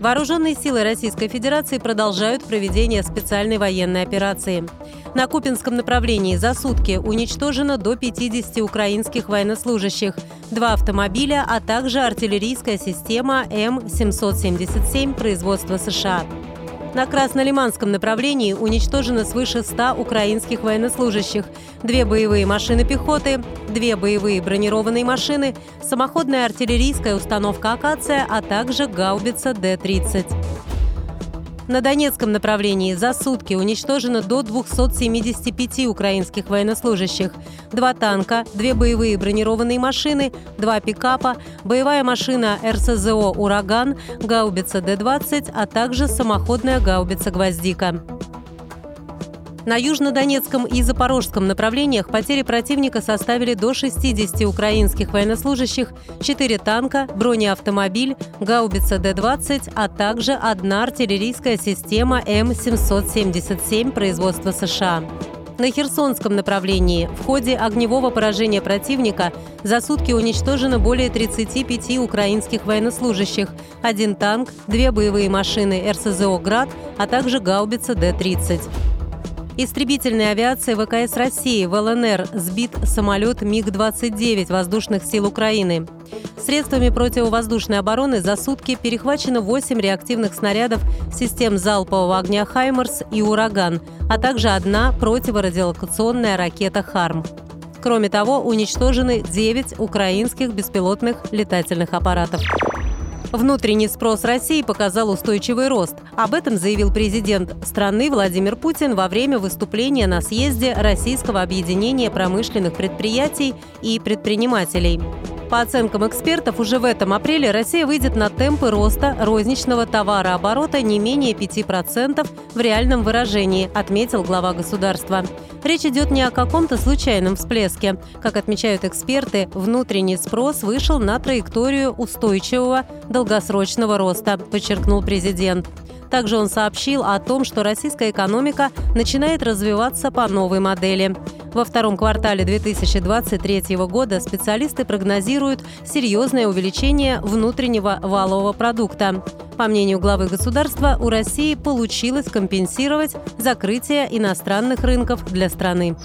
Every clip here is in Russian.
Вооруженные силы Российской Федерации продолжают проведение специальной военной операции. На Купинском направлении за сутки уничтожено до 50 украинских военнослужащих, два автомобиля, а также артиллерийская система М-777 производства США. На Краснолиманском направлении уничтожено свыше 100 украинских военнослужащих, две боевые машины пехоты, две боевые бронированные машины, самоходная артиллерийская установка «Акация», а также гаубица Д-30. На Донецком направлении за сутки уничтожено до 275 украинских военнослужащих. Два танка, две боевые бронированные машины, два пикапа, боевая машина РСЗО «Ураган», гаубица Д-20, а также самоходная гаубица «Гвоздика». На Южнодонецком и Запорожском направлениях потери противника составили до 60 украинских военнослужащих, 4 танка, бронеавтомобиль, гаубица Д-20, а также одна артиллерийская система М-777 производства США. На Херсонском направлении в ходе огневого поражения противника за сутки уничтожено более 35 украинских военнослужащих, один танк, две боевые машины РСЗО «Град», а также гаубица Д-30. Истребительной авиации ВКС России в ЛНР сбит самолет МиГ-29 воздушных сил Украины. Средствами противовоздушной обороны за сутки перехвачено 8 реактивных снарядов систем залпового огня «Хаймерс» и «Ураган», а также одна противорадиолокационная ракета «Харм». Кроме того, уничтожены 9 украинских беспилотных летательных аппаратов. Внутренний спрос России показал устойчивый рост. Об этом заявил президент страны Владимир Путин во время выступления на съезде Российского объединения промышленных предприятий и предпринимателей. По оценкам экспертов, уже в этом апреле Россия выйдет на темпы роста розничного товарооборота не менее 5% в реальном выражении, отметил глава государства. Речь идет не о каком-то случайном всплеске. Как отмечают эксперты, внутренний спрос вышел на траекторию устойчивого долгосрочного роста, подчеркнул президент. Также он сообщил о том, что российская экономика начинает развиваться по новой модели. Во втором квартале 2023 года специалисты прогнозируют серьезное увеличение внутреннего валового продукта. По мнению главы государства, у России получилось компенсировать закрытие иностранных рынков для страны.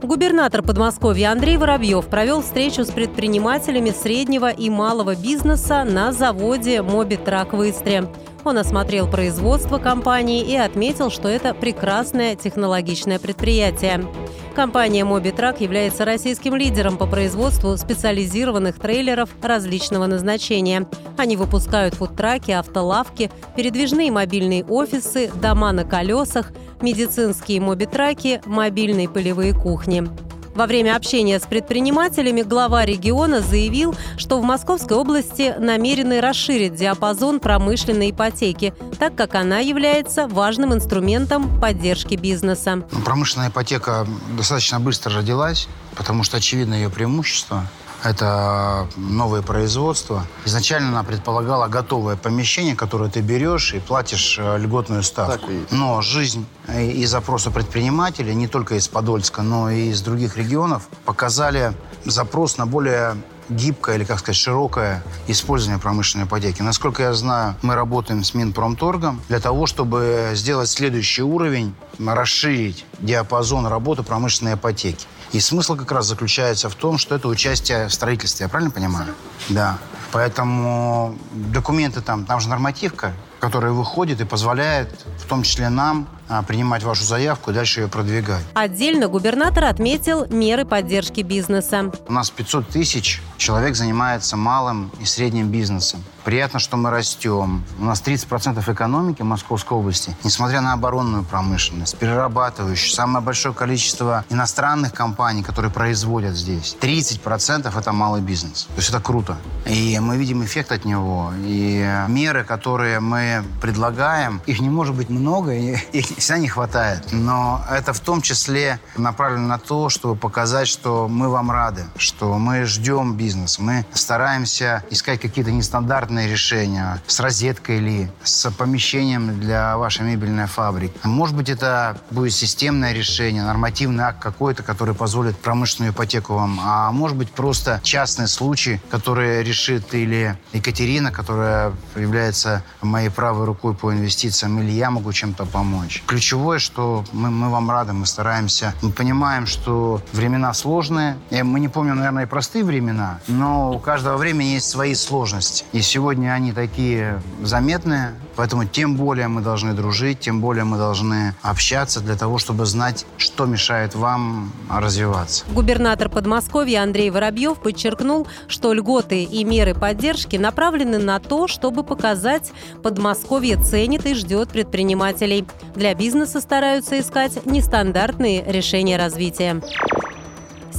Губернатор Подмосковья Андрей Воробьев провел встречу с предпринимателями среднего и малого бизнеса на заводе «Мобитрак» в Истре. Он осмотрел производство компании и отметил, что это прекрасное технологичное предприятие. Компания «Мобитрак» является российским лидером по производству специализированных трейлеров различного назначения. Они выпускают фудтраки, автолавки, передвижные мобильные офисы, дома на колесах, медицинские мобитраки, мобильные полевые кухни. Во время общения с предпринимателями глава региона заявил, что в Московской области намерены расширить диапазон промышленной ипотеки, так как она является важным инструментом поддержки бизнеса. Промышленная ипотека достаточно быстро родилась, потому что очевидно ее преимущество – это новое производство. Изначально она предполагала готовое помещение, которое ты берешь и платишь э, льготную ставку. Но жизнь и запросы предпринимателей, не только из Подольска, но и из других регионов, показали запрос на более гибкое или, как сказать, широкое использование промышленной ипотеки. Насколько я знаю, мы работаем с Минпромторгом для того, чтобы сделать следующий уровень, расширить диапазон работы промышленной ипотеки. И смысл как раз заключается в том, что это участие в строительстве, я правильно понимаю? Да. Поэтому документы там, там же нормативка, которая выходит и позволяет, в том числе нам, а, принимать вашу заявку и дальше ее продвигать. Отдельно губернатор отметил меры поддержки бизнеса. У нас 500 тысяч человек занимается малым и средним бизнесом. Приятно, что мы растем. У нас 30% экономики Московской области, несмотря на оборонную промышленность, перерабатывающую, самое большое количество иностранных компаний, которые производят здесь. 30% это малый бизнес. То есть это круто. И мы видим эффект от него. И меры, которые мы предлагаем, их не может быть много, и всегда не хватает. Но это в том числе направлено на то, чтобы показать, что мы вам рады, что мы ждем бизнес, мы стараемся искать какие-то нестандартные решения с розеткой или с помещением для вашей мебельной фабрики. Может быть, это будет системное решение, нормативный акт какой-то, который позволит промышленную ипотеку вам, а может быть просто частный случай, который решит или Екатерина, которая является моей правой рукой по инвестициям, или я могу чем-то помочь. Ключевое, что мы, мы вам рады, мы стараемся. Мы понимаем, что времена сложные. И мы не помним, наверное, и простые времена, но у каждого времени есть свои сложности. И сегодня они такие заметные, поэтому тем более мы должны дружить, тем более мы должны общаться для того, чтобы знать, что мешает вам развиваться. Губернатор Подмосковья Андрей Воробьев подчеркнул, что льготы и меры поддержки направлены на то, чтобы показать, Подмосковье ценит и ждет предпринимателей. Для бизнеса стараются искать нестандартные решения развития.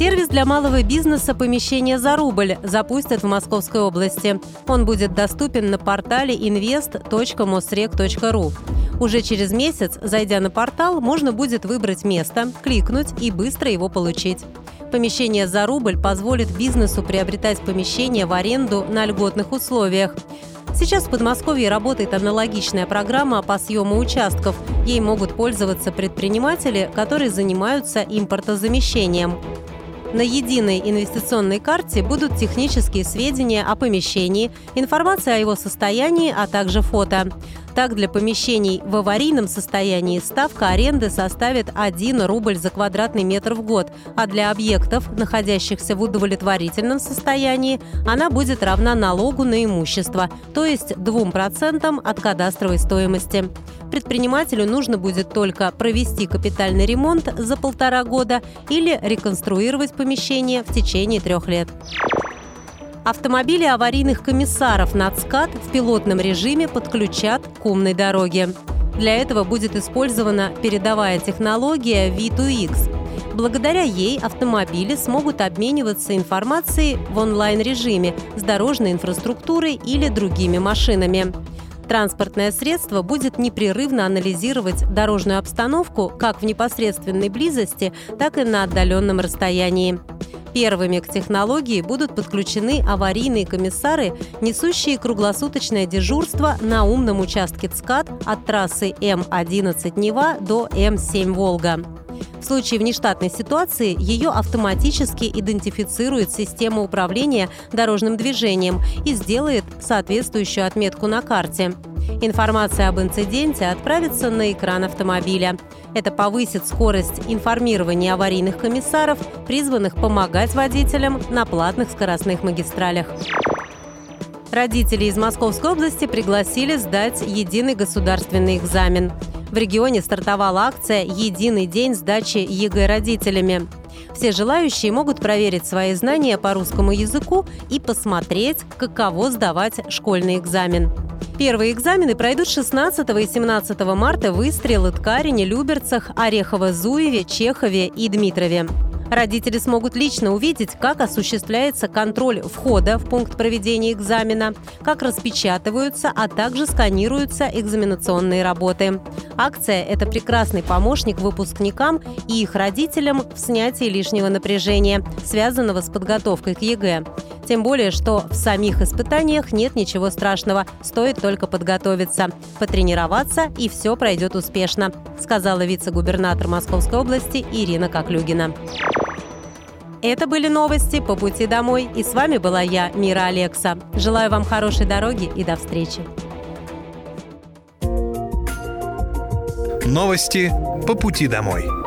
Сервис для малого бизнеса «Помещение за рубль» запустят в Московской области. Он будет доступен на портале invest.mosrec.ru. Уже через месяц, зайдя на портал, можно будет выбрать место, кликнуть и быстро его получить. Помещение за рубль позволит бизнесу приобретать помещение в аренду на льготных условиях. Сейчас в Подмосковье работает аналогичная программа по съему участков. Ей могут пользоваться предприниматели, которые занимаются импортозамещением. На единой инвестиционной карте будут технические сведения о помещении, информация о его состоянии, а также фото. Так, для помещений в аварийном состоянии ставка аренды составит 1 рубль за квадратный метр в год, а для объектов, находящихся в удовлетворительном состоянии, она будет равна налогу на имущество, то есть 2% от кадастровой стоимости. Предпринимателю нужно будет только провести капитальный ремонт за полтора года или реконструировать помещение в течение трех лет. Автомобили аварийных комиссаров «Нацкат» в пилотном режиме подключат к умной дороге. Для этого будет использована передовая технология V2X. Благодаря ей автомобили смогут обмениваться информацией в онлайн-режиме с дорожной инфраструктурой или другими машинами. Транспортное средство будет непрерывно анализировать дорожную обстановку как в непосредственной близости, так и на отдаленном расстоянии. Первыми к технологии будут подключены аварийные комиссары, несущие круглосуточное дежурство на умном участке ЦКАД от трассы М11 Нева до М7 Волга. В случае внештатной ситуации ее автоматически идентифицирует система управления дорожным движением и сделает соответствующую отметку на карте. Информация об инциденте отправится на экран автомобиля. Это повысит скорость информирования аварийных комиссаров, призванных помогать водителям на платных скоростных магистралях. Родителей из Московской области пригласили сдать единый государственный экзамен. В регионе стартовала акция «Единый день сдачи ЕГЭ родителями». Все желающие могут проверить свои знания по русскому языку и посмотреть, каково сдавать школьный экзамен. Первые экзамены пройдут 16 и 17 марта в Истре, Ткарине, Люберцах, Орехово-Зуеве, Чехове и Дмитрове. Родители смогут лично увидеть, как осуществляется контроль входа в пункт проведения экзамена, как распечатываются, а также сканируются экзаменационные работы. Акция – это прекрасный помощник выпускникам и их родителям в снятии лишнего напряжения, связанного с подготовкой к ЕГЭ. Тем более, что в самих испытаниях нет ничего страшного, стоит только подготовиться, потренироваться, и все пройдет успешно, сказала вице-губернатор Московской области Ирина Коклюгина. Это были новости по пути домой. И с вами была я, Мира Алекса. Желаю вам хорошей дороги и до встречи. Новости по пути домой.